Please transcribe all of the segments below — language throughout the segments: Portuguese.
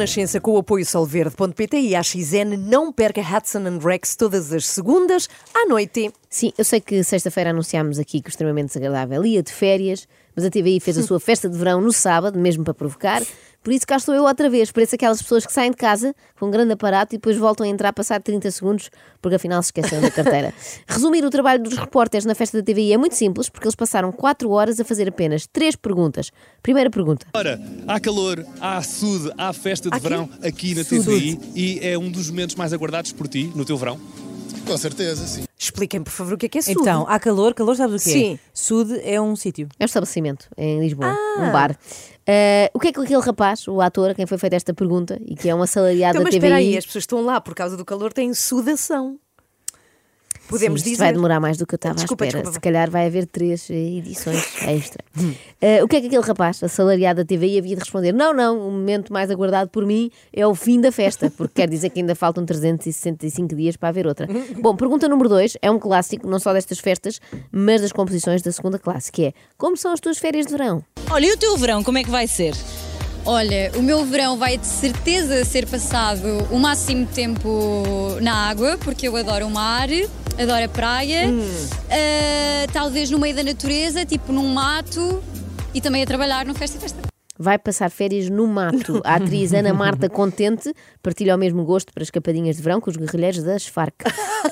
Renascença com o apoio solverde.pt e a XN não perca Hudson and Rex todas as segundas à noite. Sim, eu sei que sexta-feira anunciámos aqui que o extremamente desagradável ia de férias, mas a TVI fez a sua festa de verão no sábado, mesmo para provocar. Por isso cá estou eu outra vez. Pareço aquelas pessoas que saem de casa com um grande aparato e depois voltam a entrar passado 30 segundos porque afinal se esqueceram da carteira. Resumir o trabalho dos repórteres na festa da TVI é muito simples porque eles passaram 4 horas a fazer apenas 3 perguntas. Primeira pergunta. Ora, há calor, há sude, há festa de Aqui? verão aqui na. TVI e é um dos momentos mais aguardados por ti no teu verão. Com certeza, sim. Expliquem, por favor, o que é que é sudo. Então, há calor, calor sabes o quê? Sim. Sude é um sítio. É um estabelecimento em Lisboa, um bar. Ah, o que é que aquele rapaz, o ator a quem foi feita esta pergunta e que é um assalariado Então, da mas TVI. espera aí, as pessoas estão lá por causa do calor, têm sudação. Podemos Sim, isto dizer. vai demorar mais do que eu estava Desculpa, à espera. desculpa. Se calhar vai haver três eh, edições extra. Eh, o que é que aquele rapaz, assalariado da TVI, havia de responder? Não, não, o momento mais aguardado por mim é o fim da festa, porque quer dizer que ainda faltam 365 dias para haver outra. Bom, pergunta número dois é um clássico, não só destas festas, mas das composições da segunda classe, que é como são as tuas férias de verão? Olha, e o teu verão, como é que vai ser? Olha, o meu verão vai de certeza ser passado o máximo tempo na água, porque eu adoro o mar, adoro a praia, Ah, talvez no meio da natureza, tipo num mato, e também a trabalhar no Festa Festa. Vai passar férias no mato. A atriz Ana Marta Contente partilha o mesmo gosto para escapadinhas de verão com os guerrilheiros das Farc.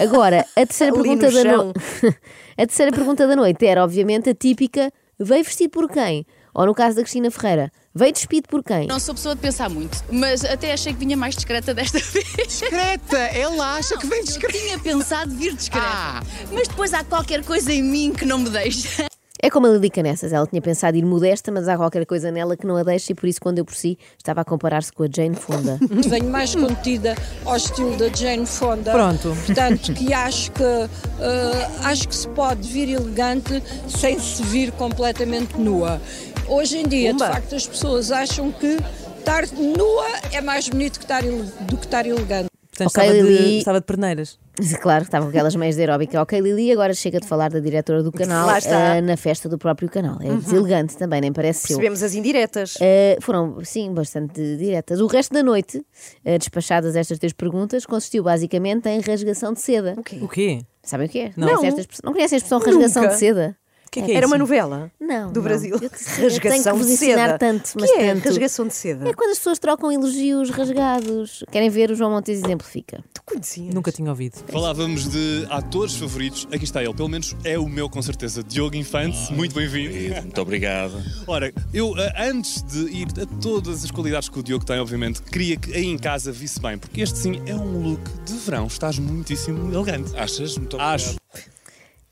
Agora, a terceira pergunta da noite. a terceira pergunta da noite era, obviamente, a típica: veio vestido por quem? Ou no caso da Cristina Ferreira, veio despido por quem? Não sou pessoa de pensar muito, mas até achei que vinha mais discreta desta vez. Discreta, ela acha que vem discreta. Tinha pensado vir discreta, Ah. mas depois há qualquer coisa em mim que não me deixa. É como a Lili Canessas, ela tinha pensado ir modesta, mas há qualquer coisa nela que não a deixa e por isso, quando eu por si, estava a comparar-se com a Jane Fonda. venho mais contida ao estilo da Jane Fonda. Pronto. Portanto, que acho que eh, acho que se pode vir elegante sem se vir completamente nua. Hoje em dia, Pumba. de facto, as pessoas acham que estar nua é mais bonito que estar do que estar elegante. Portanto, Ok, estava, Lili. de, estava de perneiras. Claro, estava com aquelas meias de aeróbica. Ok, Lili, agora chega de falar da diretora do canal eh, na festa do próprio canal. É deselegante também, nem parece seu. Percebemos as indiretas. Uh, foram, sim, bastante diretas. O resto da noite, uh, despachadas estas três perguntas, consistiu basicamente em rasgação de seda. O quê? Sabem o que é? Não. Expressão- não conhecem a expressão rasgação Nunca. de seda? Que é que é Era isso? uma novela Não. do não. Brasil. Eu, Rasgação que vos de ensinar seda. tanto, que mas é tanto. rasgação de seda? É quando as pessoas trocam elogios rasgados. Querem ver? O João Montes exemplifica. Tu conhecias? Nunca tinha ouvido. Falávamos de atores favoritos, aqui está ele, pelo menos é o meu com certeza, Diogo Infante, muito bem-vindo. Muito obrigado. Ora, eu ah, antes de ir a todas as qualidades que o Diogo tem, obviamente, queria que aí em casa visse bem, porque este sim é um look de verão, estás muitíssimo elegante. Achas? Muito obrigado. Acho.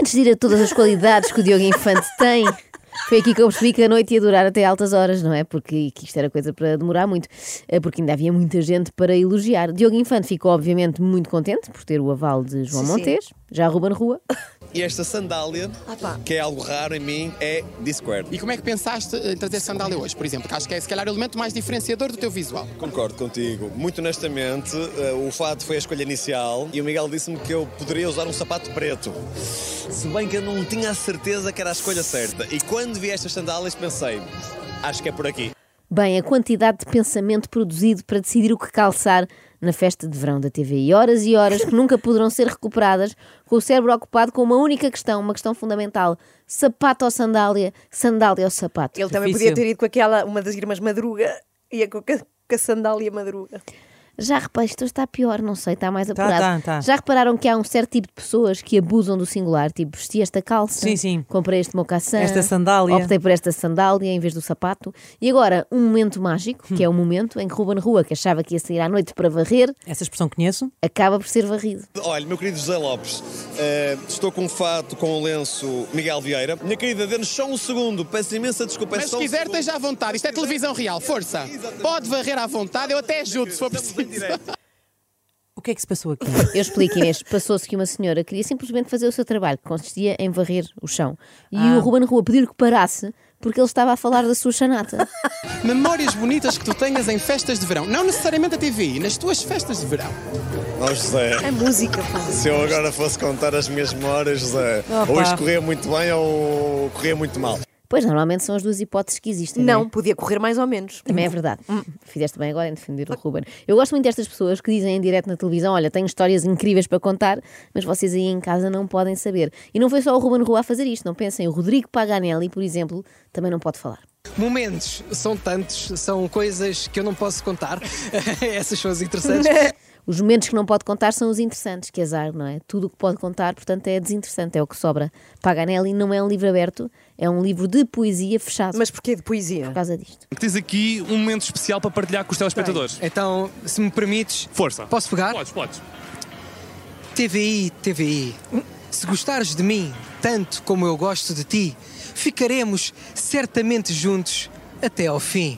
Antes de ir a todas as qualidades que o Diogo Infante tem, foi aqui que eu percebi que a noite ia durar até altas horas, não é? Porque que isto era coisa para demorar muito, eh, porque ainda havia muita gente para elogiar. Diogo Infante ficou, obviamente, muito contente por ter o aval de João Sim, sim. Montes, já a Ruben Rua. E esta sandália, que é algo raro em mim, é Discord. E como é que pensaste em trazer sandália hoje, por exemplo? Que acho que é se calhar o elemento mais diferenciador do teu visual. Concordo contigo. Muito honestamente, eh, o fato foi a escolha inicial e o Miguel disse-me que eu poderia usar um sapato preto. Se bem que eu não tinha a certeza que era a escolha certa. E quando vi estas sandálias pensei, acho que é por aqui. Bem, a quantidade de pensamento produzido para decidir o que calçar na festa de verão da TVI. Horas e horas que nunca poderão ser recuperadas, com o cérebro ocupado com uma única questão, uma questão fundamental: sapato ou sandália? Sandália ou sapato? Ele também Difícil. podia ter ido com aquela, uma das irmãs Madruga, ia com a, com a sandália Madruga. Já reparei, isto está pior, não sei, está mais Tá, apurado. tá, tá. Já repararam que há um certo tipo de pessoas que abusam do singular, tipo, vesti esta calça, Sim, sim. comprei este mocassin, Esta sandália. optei por esta sandália em vez do sapato. E agora, um momento mágico, que é o momento em que Ruben Rua, que achava que ia sair à noite para varrer, Essa expressão conheço? acaba por ser varrido. Olha, meu querido José Lopes, eh, estou com um fato com o lenço Miguel Vieira. Minha querida, dê-nos só um segundo, peço imensa desculpa. é Mas se um quiser, segundo. esteja à vontade. Isto é televisão real, força. Pode varrer à vontade, eu até ajudo se for preciso. O que é que se passou aqui? Eu explico, Inês. Passou-se que uma senhora queria simplesmente fazer o seu trabalho, que consistia em varrer o chão. E Ah. o Ruben Rua pediu que parasse porque ele estava a falar da sua chanata. Memórias bonitas que tu tenhas em festas de verão. Não necessariamente a TV, nas tuas festas de verão. Ó José, A música, pá. se eu agora fosse contar as minhas memórias, José, Opa. ou isto corria muito bem ou corria muito mal. Pois, normalmente são as duas hipóteses que existem. Não, Não, podia correr mais ou menos. Também é verdade. Fizeste bem agora em defender o Ruben. Eu gosto muito destas pessoas que dizem em direto na televisão: olha, tenho histórias incríveis para contar, mas vocês aí em casa não podem saber. E não foi só o Ruben Rua a fazer isto, não pensem. O Rodrigo Paganelli, por exemplo, também não pode falar. Momentos são tantos, são coisas que eu não posso contar. Essas são as interessantes. Os momentos que não pode contar são os interessantes, que azar, não é? Tudo o que pode contar, portanto, é desinteressante, é o que sobra. Paganelli não é um livro aberto, é um livro de poesia fechado. Mas porquê de poesia? Por causa disto. Tens aqui um momento especial para partilhar com os telespectadores. Então, se me permites, Força. posso pegar? Podes, podes. TVI, TVI. Se gostares de mim tanto como eu gosto de ti, ficaremos certamente juntos até ao fim.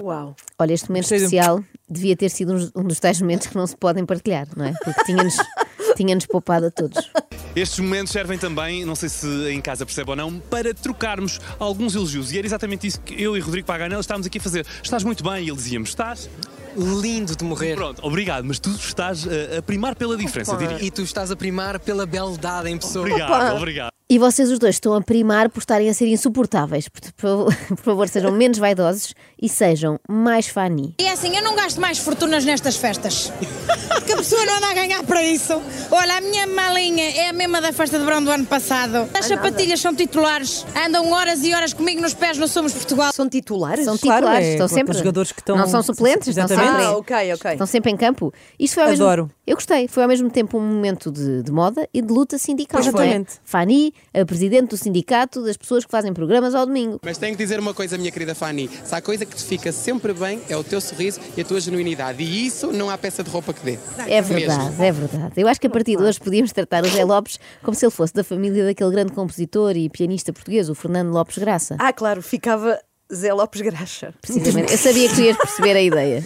Uau. Olha, este momento especial devia ter sido um, dos tais momentos que não se podem partilhar, não é? Porque tinha-nos tinha-nos poupado a todos. Estes momentos servem também, não sei se em casa percebe ou não, para trocarmos alguns elogios. E era exatamente isso que eu e Rodrigo Paganel estávamos aqui a fazer. Estás muito bem, e ele dizia-me, estás? Lindo de morrer. Pronto, obrigado, mas tu estás a, a primar pela diferença, diria. E tu estás a primar pela beldade em pessoa. Obrigado, obrigado. E vocês os dois estão a primar por estarem a ser insuportáveis. Por, por favor- por favor, sejam menos vaidosos e sejam mais fani. E é assim, eu não gasto mais fortunas nestas festas. Pessoa não anda a ganhar para isso. Olha, a minha malinha é a mesma da festa de verão do ano passado. As sapatilhas são titulares, andam horas e horas comigo nos pés no Somos Portugal. São titulares? São Claro, titulares, é estão sempre. os jogadores que estão- Não são suplentes, Exatamente. sempre. Ah, ok, ok. Estão sempre em campo. Isto foi ao mesmo... Adoro. Eu gostei. Foi ao mesmo tempo um momento de, de moda e de luta sindical. Pois não é? exatamente. Fani, a presidente do sindicato das pessoas que fazem programas ao domingo. Mas tenho que dizer uma coisa, minha querida Fanny. Se há coisa que te fica sempre bem é o teu sorriso e a tua genuinidade. E isso não há peça de roupa que dê. É verdade, é verdade. Eu acho que a partir de hoje podíamos tratar o Zé Lopes como se ele fosse da família daquele grande compositor e pianista português, o Fernando Lopes Graça. Ah, claro, ficava Zé Lopes Graxa. Precisamente. Eu sabia que tu ias perceber a ideia.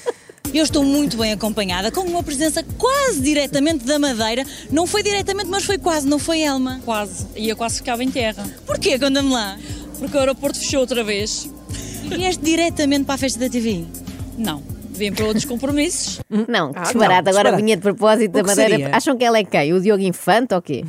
Eu estou muito bem acompanhada, com uma presença quase diretamente da Madeira. Não foi diretamente, mas foi quase, não foi Elma? Quase. E eu quase ficava em terra. Porquê? Conta-me lá. Porque o aeroporto fechou outra vez. E vieste diretamente para a festa da TV? Não. Vim para outros compromissos. Não, Ah, disparate. não, Agora vinha de propósito da Madeira. seria? Acham que ela é quem? O Diogo Infante ou quê?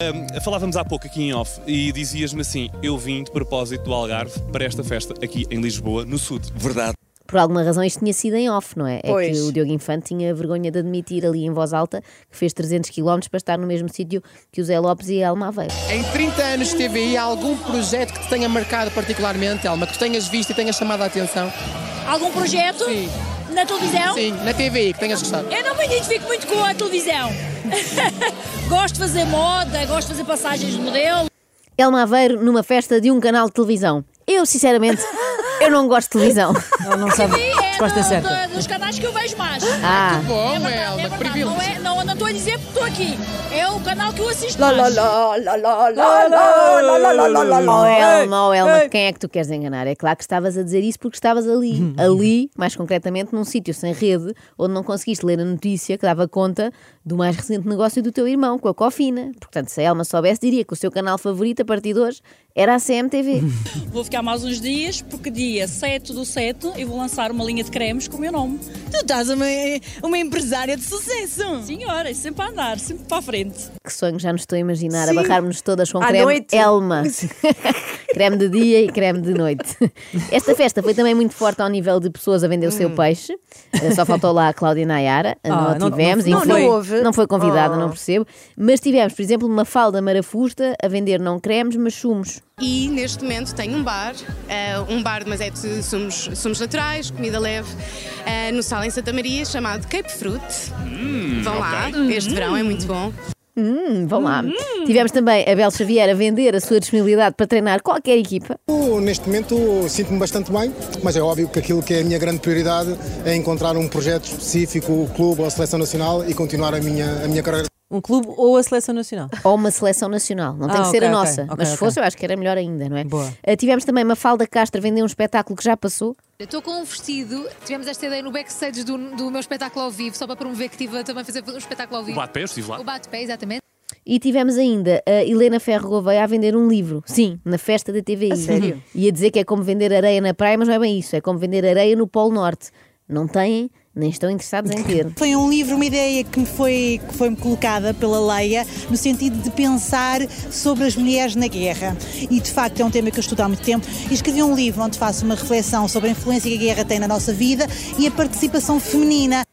Um, falávamos há pouco aqui em off e dizias-me assim: eu vim de propósito do Algarve para esta festa aqui em Lisboa, no Sul. Verdade. Por alguma razão isto tinha sido em off, não é? É Pois. que o Diogo Infante tinha vergonha de admitir ali em voz alta que fez 300 km para estar no mesmo sítio que o Zé Lopes e a Elma Aveiro. Em 30 anos de TVI, há algum projeto que te tenha marcado particularmente, Elma, que tu tenhas visto e tenhas chamado a atenção? Algum projeto Sim. na televisão? Sim, na TVI, que tenhas gostado. Eu não me identifico muito com a televisão. gosto de fazer moda, gosto de fazer passagens de modelo. Elma Aveiro numa festa de um canal de televisão. Eu, sinceramente, eu não gosto de televisão. Ela não sabe Costa não, Certa. Dos canais que eu vejo mais. Ah. Que bom, é verdade, é verdade. Não, é, não, estou a dizer porque estou aqui. É o canal que eu assisto mais. Elma, oh, Elma, quem é que tu queres enganar? É claro que estavas a dizer isso porque estavas ali. ali, mais concretamente, num sítio sem rede, onde não conseguiste ler a notícia que dava conta do mais recente negócio do teu irmão, com a Cofina. Portanto, se a Elma soubesse, diria que o seu canal favorito a partir de hoje era a CMTV. Vou ficar mais uns dias, porque dia 7 do 7 eu vou lançar uma linha de cremes com o meu nome. tu estás uma, uma empresária de sucesso. Senhora, sempre a andar, sempre para a frente. que sonho já nos estou a imaginar, Sim. a barrar-nos todas com À creme noite. Elma. creme de dia e creme de noite. Esta festa foi também muito forte ao nível de pessoas a vender o seu peixe. Eh, Só faltou lá a Cláudia Nayara, Hum. Ah, não não- a tivemos, não- não infeliz- houve. não foi convidada, Oh. não percebo. Mas tivemos, por exemplo, uma falda marafusta a vender não cremes, mas sumos. E neste momento tenho um bar, eh, um bar, mas é de sumos, sumos naturais, comida leve, eh, no Sal em Santa Maria, chamado Cape Fruit. Vão lá, este verão é muito bom. Hum, vão lá. Tivemos também a Bel Xavier a vender a sua disponibilidade para treinar qualquer equipa. Eu, Neste momento sinto-me bastante bem, mas é óbvio que aquilo que é a minha grande prioridade é encontrar um projeto específico, o clube ou a seleção nacional e continuar a minha, a minha carreira. Um clube ou a seleção nacional? Ou uma seleção nacional, não tem Ah, que ser ok, a ok, nossa. ok, mas se fosse, eu acho que era melhor ainda, não é? Boa. Ah, tivemos também uma falda Castro a vender um espetáculo que já passou. Estou com um vestido, tivemos esta ideia no backstage do, do meu espetáculo ao vivo, só para promover que estive a também fazer um espetáculo ao O vivo. bate-pé, eu estive lá. O bate-pé, exatamente. E tivemos ainda a Helena Ferro Gouveia a vender um livro. Sim, na festa da TVI. A sério? E a dizer que é como vender areia na praia, mas não é bem isso. É como vender areia no Polo Norte. Não têm nem estão interessados em ter. Foi um livro, uma ideia que me foi, que foi -me colocada pela Leia, no sentido de pensar sobre as mulheres na guerra. E de facto é um tema que eu estudo há muito tempo. E escrevi um livro onde faço uma reflexão sobre a influência que a guerra tem na nossa vida e a participação feminina.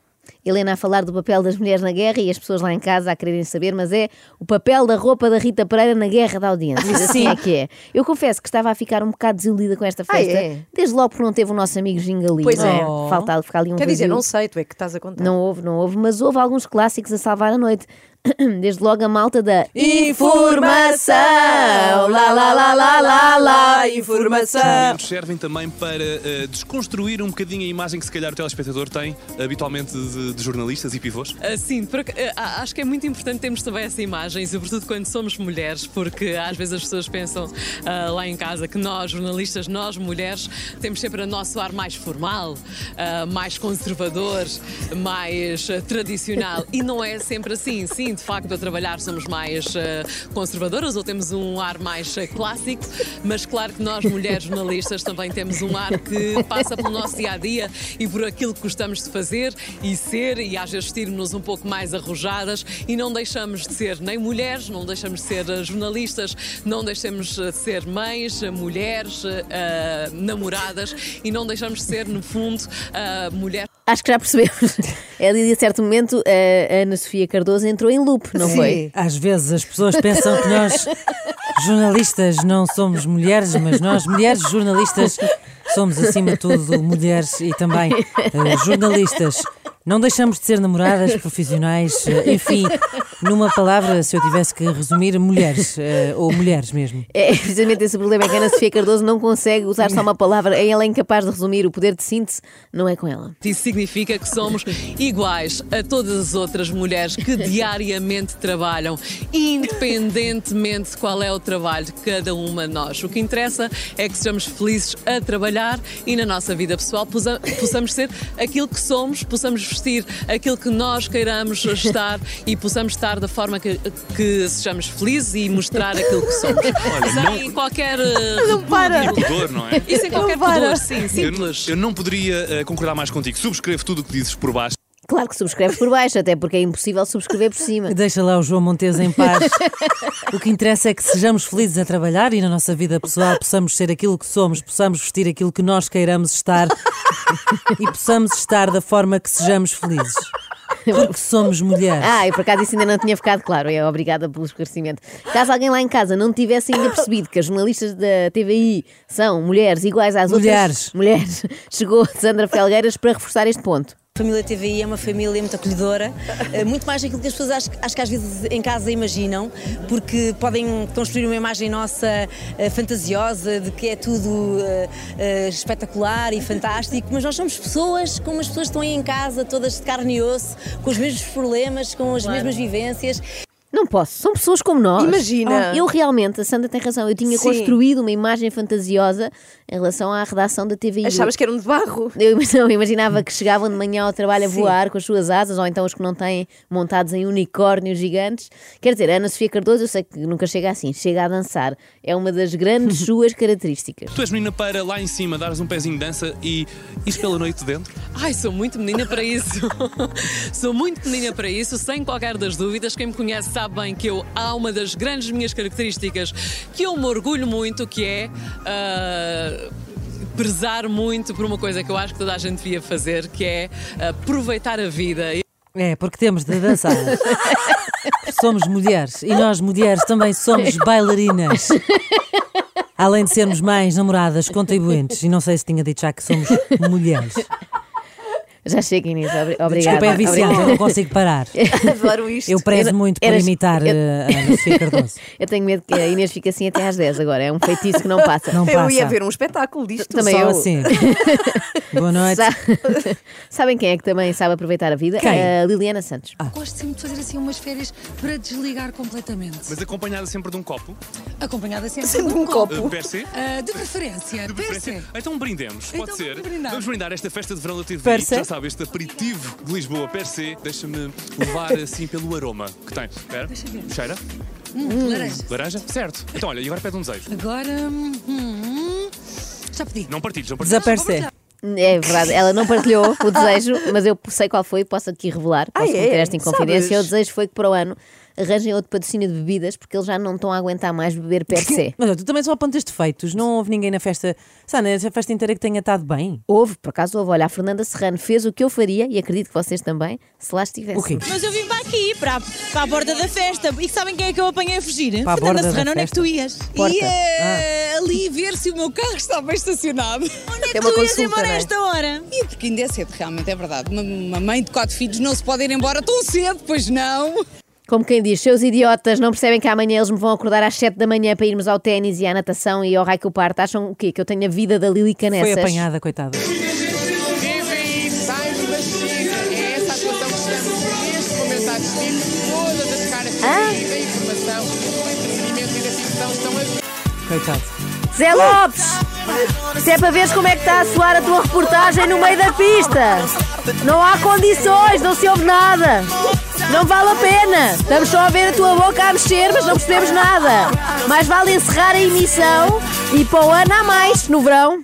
Helena a falar do papel das mulheres na guerra e as pessoas lá em casa a quererem saber, mas é o papel da roupa da Rita Pereira na guerra da audiência. Assim Sim. é que é. Eu confesso que estava a ficar um bocado desiludida com esta Ah, festa, é? desde logo porque não teve o nosso amigo Gingali. Pois não é. Falta ficar ali um Quer dizer, vazio. não sei, tu é que estás a contar. Não houve, não houve, mas houve alguns clássicos a salvar a noite. Desde logo a malta da Informação! Lá, lá, lá, lá, lá, lá, informação! momentos servem também para eh, desconstruir um bocadinho a imagem que se calhar o telespectador tem habitualmente de, de jornalistas e pivôs. Ah, Sim, por ac- ah, acho que é muito importante termos também essa imagem, sobretudo quando somos mulheres, porque às vezes as pessoas pensam ah, lá em casa que nós, jornalistas, nós mulheres, temos sempre o nosso ar mais formal, mais conservador, mais ah, tradicional. E não é sempre assim. Sim, de facto, a trabalhar somos mais ah, conservadoras ou temos um ar mais ah, clássico, mas claro que nós, mulheres jornalistas, também temos um ar que passa pelo nosso dia a dia e por aquilo que gostamos de fazer e ser, e às vezes vestirmos um pouco mais arrojadas e não deixamos de ser nem mulheres, não deixamos de ser eh, jornalistas, não deixamos de ser mães, mulheres, eh, namoradas e não deixamos de ser, no fundo, mulheres. Acho que já percebemos. É ali a certo momento a Ana Sofia Cardoso entrou em loop, não Sim. foi? Às vezes as pessoas pensam que nós, jornalistas, não somos mulheres, mas nós, mulheres jornalistas, somos acima de tudo mulheres e também eh, jornalistas. Não deixamos de ser namoradas, profissionais, eh, enfim, numa palavra, se eu tivesse que resumir, mulheres, eh, ou mulheres mesmo. É precisamente esse o problema, é que a Ana Sofia Cardoso não consegue usar só uma palavra, ela é incapaz de resumir, o poder de síntese não é com ela. Isso significa que somos iguais a todas as outras mulheres que diariamente trabalham, independentemente de qual é o trabalho de cada uma de nós. O que interessa é que sejamos felizes a trabalhar e na nossa vida pessoal possa- possamos ser aquilo que somos, possamos vestir aquilo que nós queiramos estar e possamos estar da forma que, que sejamos felizes e mostrar aquilo que somos. Olha, Sem qualquer. eh, Não para. E pudor, não é? E sem qualquer pudor, sim, simples. Eu, eu não poderia eh, concordar mais contigo. Subscrevo tudo o que dizes por baixo. Claro que subscreve por baixo, até porque é impossível subscrever por cima. Deixa lá o João Montes em paz. O que interessa é que sejamos felizes a trabalhar e na nossa vida pessoal possamos ser aquilo que somos, possamos vestir aquilo que nós queiramos estar e possamos estar da forma que sejamos felizes. Porque somos mulheres. Ah, eu por acaso isso ainda não tinha ficado claro. É obrigada pelo esclarecimento. Caso alguém lá em casa não tivesse ainda percebido que as jornalistas da TVI são mulheres iguais às Mulheres. outras mulheres, chegou Sandra Felgueiras para reforçar este ponto. A família TVI é uma família muito acolhedora, eh, muito mais daquilo que as pessoas acho, acho que às vezes em casa imaginam, porque podem construir uma imagem nossa eh, fantasiosa de que é tudo eh, espetacular e fantástico, mas nós somos pessoas como as pessoas que estão aí em casa, todas de carne e osso, com os mesmos problemas, com as Claro. mesmas vivências. Não posso, são pessoas como nós. Imagina. Oh, eu realmente, a Sandra tem razão, eu tinha Sim. construído uma imagem fantasiosa em relação à redação da TVI. Achavas que eram de barro? Eu, não, imaginava que chegavam de manhã ao trabalho a Sim. voar com as suas asas, ou então os que não têm montados em unicórnios gigantes. Quer dizer, a Ana Sofia Cardoso, eu sei que nunca chega assim, chega a dançar. É uma das grandes suas características. Tu és menina para lá em cima dares um pezinho de dança e ires pela noite dentro? Ai, sou muito menina para isso. sou muito menina para isso, sem qualquer das dúvidas. Quem me conhece sabe bem que eu há uma das grandes minhas características que eu me orgulho muito, que é ah, prezar muito por uma coisa que eu acho que toda a gente devia fazer, que é aproveitar a vida. É, porque temos de dançar. somos mulheres e nós, mulheres, também somos bailarinas. Além de sermos mães, namoradas, contribuintes. E não sei se tinha dito já que somos mulheres. Já chega, Inês, obri- obrigada. Desculpa, é viciante, eu não consigo parar. Adoro isto. Eu prezo Era- muito por eras- imitar eu- eh, a Sofia Cardoso. Eu tenho medo que a Inês fique assim até às 10 agora. É um feitiço que não passa. Não eu ia passa. ver um espetáculo disto. Também só eu. assim. Boa noite. Sa- Sabem quem é que também sabe aproveitar a vida? Quem? A Liliana Santos. Gosto sempre de fazer assim umas férias para desligar completamente. Mas acompanhada sempre de um copo? Acompanhada sempre, Sempre de um um copo. copo. Uh, per se? Ah, de preferência, De per preferência. se. Então brindemos, pode Então ser. vamos brindar. Vamos brindar esta festa de verão da TV. Per se? Sabe, este aperitivo de Lisboa per se. Deixa-me levar assim pelo aroma que tem. Espera. Deixa ver. Cheira? Hum, laranja. Laranja? Certo. Então olha, e agora pede um desejo. Agora. hum, já pedi. Não partilhes, não partilhes. Desaparece. É verdade, ela não partilhou o desejo, mas eu sei qual foi, posso aqui revelar, Ah, posso é? meter esta inconfidência. Sabes? O desejo foi que para o ano arranjem outro patrocínio de bebidas, porque eles já não estão a aguentar mais beber PRC. Mas tu também só apontas defeitos. Não houve ninguém na festa, sabe, nessa festa inteira que tenha estado bem. Houve, por acaso houve. Olha, a Fernanda Serrano fez o que eu faria, e acredito que vocês também, se lá estivessem. O quê? Mas eu vim para aqui, para, para a borda da festa. E sabem quem é que eu apanhei a fugir? Para a Fernanda borda Serrano, onde é que tu ias? Porta. Ia ali ver se o meu carro está bem estacionado. Onde é que É tu ias embora a é? esta hora? E porque ainda é cedo, realmente, é verdade. Uma, uma mãe de quatro filhos não se pode ir embora tão cedo, pois não. Como quem diz, seus idiotas não percebem que amanhã eles me vão acordar às 7 da manhã para irmos ao ténis e à natação e ao raio que. Acham o quê? Que eu tenho a vida da Lili Canessas? Foi apanhada, coitada. TVI Time Machine. É essa a atuação que estamos neste momento a assistir. Todas as caras TVI da informação, do entretenimento e da ficção estão a Coitado. Zé Lopes! Se é para veres como é que está a soar a tua reportagem no meio da pista! Não há condições, não se ouve nada! Não vale a pena! Estamos só a ver a tua boca a mexer, mas não percebemos nada! Mais vale encerrar a emissão e para o ano há mais, no verão.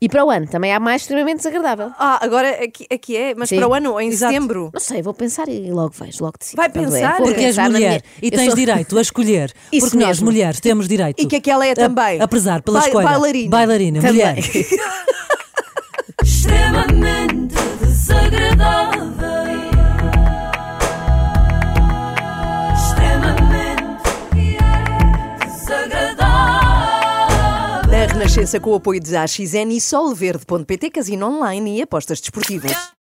E para o ano também há mais extremamente desagradável. Ah, agora aqui, aqui é, mas Sim. para o ano, em Exato. setembro. Não sei, vou pensar e logo vejo, logo decido. Vai é. pensar? Vou Porque és pensar na mulher minha- e tens sou- direito a escolher. Isso porque nós, mesmo. mulheres, temos direito. E que é que ela é a- também? A, prezar pela Ba- escolha. bailarina. Bailarina, Também. mulher. extremamente Renascença com o apoio de AXN e solverde.pt, casino online e apostas desportivas.